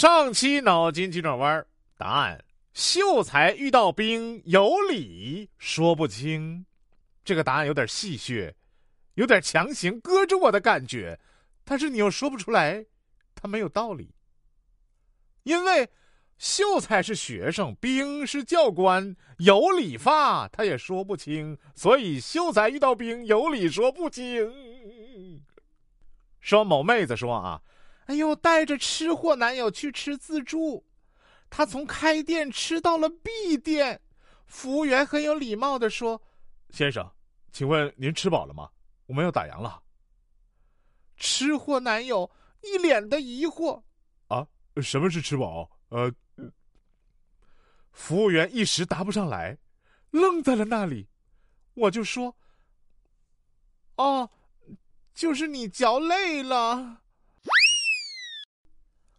上期脑筋急转弯，答案：秀才遇到兵，有理说不清。这个答案有点戏谑，有点强行搁着我的感觉，但是你又说不出来，它没有道理。因为秀才是学生，兵是教官，有理发他也说不清，所以秀才遇到兵，有理说不清。说某妹子说啊。哎呦，带着吃货男友去吃自助，他从开店吃到了闭店。服务员很有礼貌的说：“先生，请问您吃饱了吗？我们要打烊了。”吃货男友一脸的疑惑：“啊，什么是吃饱？”呃，服务员一时答不上来，愣在了那里。我就说：“哦，就是你嚼累了。”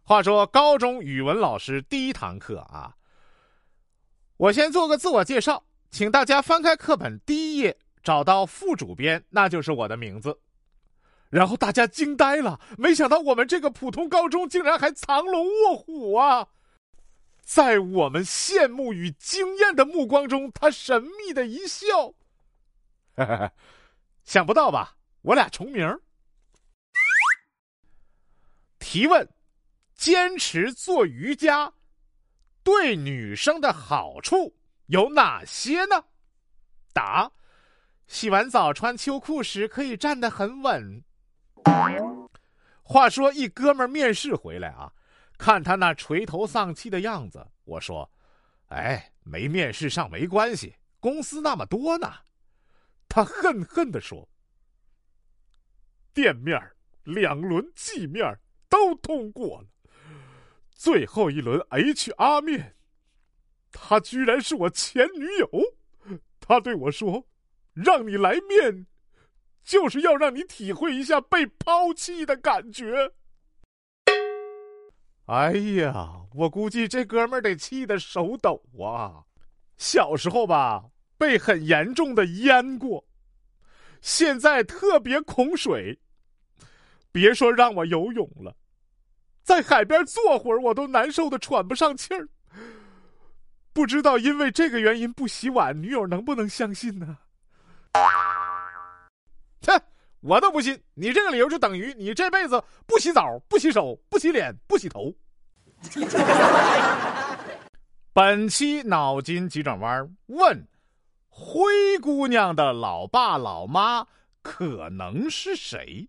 话说高中语文老师第一堂课啊，我先做个自我介绍，请大家翻开课本第一页，找到副主编，那就是我的名字。然后大家惊呆了，没想到我们这个普通高中竟然还藏龙卧虎啊！在我们羡慕与惊艳的目光中，他神秘的一笑，想不到吧？我俩重名。提问。坚持做瑜伽，对女生的好处有哪些呢？答：洗完澡穿秋裤时可以站得很稳。话说一哥们面试回来啊，看他那垂头丧气的样子，我说：“哎，没面试上没关系，公司那么多呢。”他恨恨的说：“店面两轮计面都通过了。”最后一轮 HR 面，她居然是我前女友。她对我说：“让你来面，就是要让你体会一下被抛弃的感觉。”哎呀，我估计这哥们儿得气得手抖啊！小时候吧，被很严重的淹过，现在特别恐水，别说让我游泳了。在海边坐会儿，我都难受的喘不上气儿。不知道因为这个原因不洗碗，女友能不能相信呢？切，我都不信！你这个理由就等于你这辈子不洗澡、不洗手、不洗脸、不洗头。本期脑筋急转弯问：灰姑娘的老爸老妈可能是谁？